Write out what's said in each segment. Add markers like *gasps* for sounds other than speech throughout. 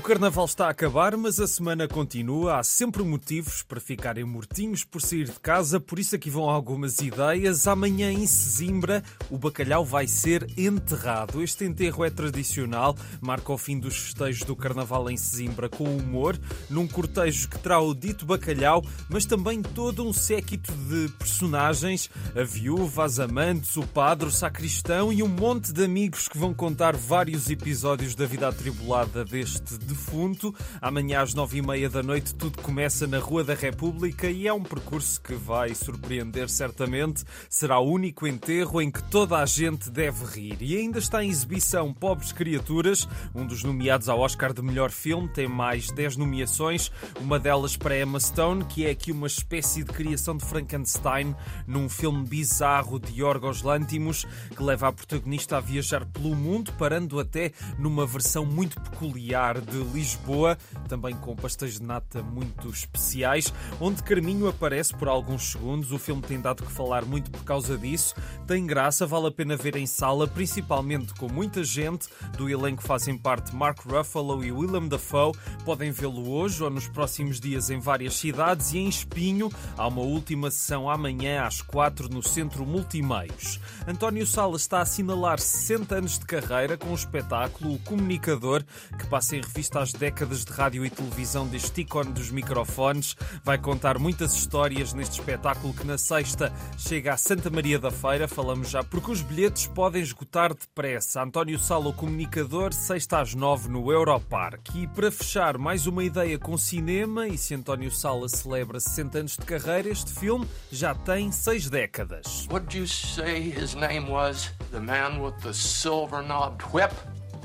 carnaval está a acabar, mas a semana continua. Há sempre motivos para ficarem mortinhos por sair de casa, por isso aqui vão algumas ideias. Amanhã em Sesimbra, o bacalhau vai ser enterrado. Este enterro é tradicional, marca o fim dos festejos do carnaval em Sesimbra com humor, num cortejo que terá o dito bacalhau, mas também todo um séquito de personagens: a viúva, as amantes, o padre, o sacristão e um monte de amigos que vão contar vários episódios da vida atribulada deste defunto. Amanhã às nove e meia da noite tudo começa na Rua da República e é um percurso que vai surpreender certamente. Será o único enterro em que toda a gente deve rir. E ainda está em exibição Pobres Criaturas, um dos nomeados ao Oscar de melhor filme, tem mais dez nomeações, uma delas para Emma Stone, que é aqui uma espécie de criação de Frankenstein num filme bizarro de Yorgos Lantimos, que leva a protagonista a viajar pelo mundo, parando até numa versão muito peculiar de Lisboa, também com pastéis de nata muito especiais, onde Carminho aparece por alguns segundos. O filme tem dado que falar muito por causa disso. Tem graça, vale a pena ver em sala, principalmente com muita gente. Do elenco fazem parte Mark Ruffalo e Willem Dafoe. Podem vê-lo hoje ou nos próximos dias em várias cidades e em Espinho. Há uma última sessão amanhã às quatro no Centro Multimeios. António Sala está a assinalar 60 anos de carreira com o espetáculo O Comunicador, que passa em revista às décadas de rádio e televisão deste ícone dos microfones. Vai contar muitas histórias neste espetáculo que na sexta chega à Santa Maria da Feira. Falamos já porque os bilhetes podem esgotar depressa. António Sala, o comunicador, sexta às nove no Europark. E para fechar, mais uma ideia com cinema. E se António Sala celebra 60 anos de carreira, este filme já tem seis décadas. What did you say his name was? The man with the silver knobbed whip?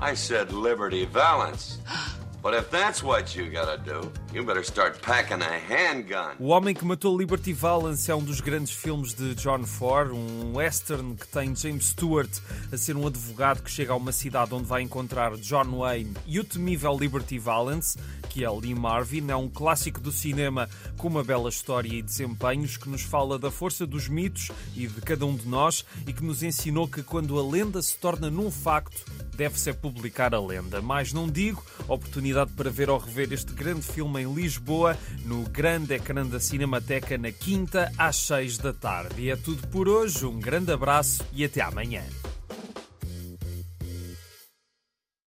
I said Liberty Valance. *gasps* *gasps* O Homem que Matou Liberty Valance é um dos grandes filmes de John Ford, um western que tem James Stewart a ser um advogado que chega a uma cidade onde vai encontrar John Wayne e o temível Liberty Valance, que é Lee Marvin. É um clássico do cinema com uma bela história e desempenhos que nos fala da força dos mitos e de cada um de nós e que nos ensinou que quando a lenda se torna num facto, deve-se publicar a lenda. Mas não digo, oportunidade para ver ou rever este grande filme em Lisboa, no grande ecrã da Cinemateca, na quinta às seis da tarde. E é tudo por hoje, um grande abraço e até amanhã.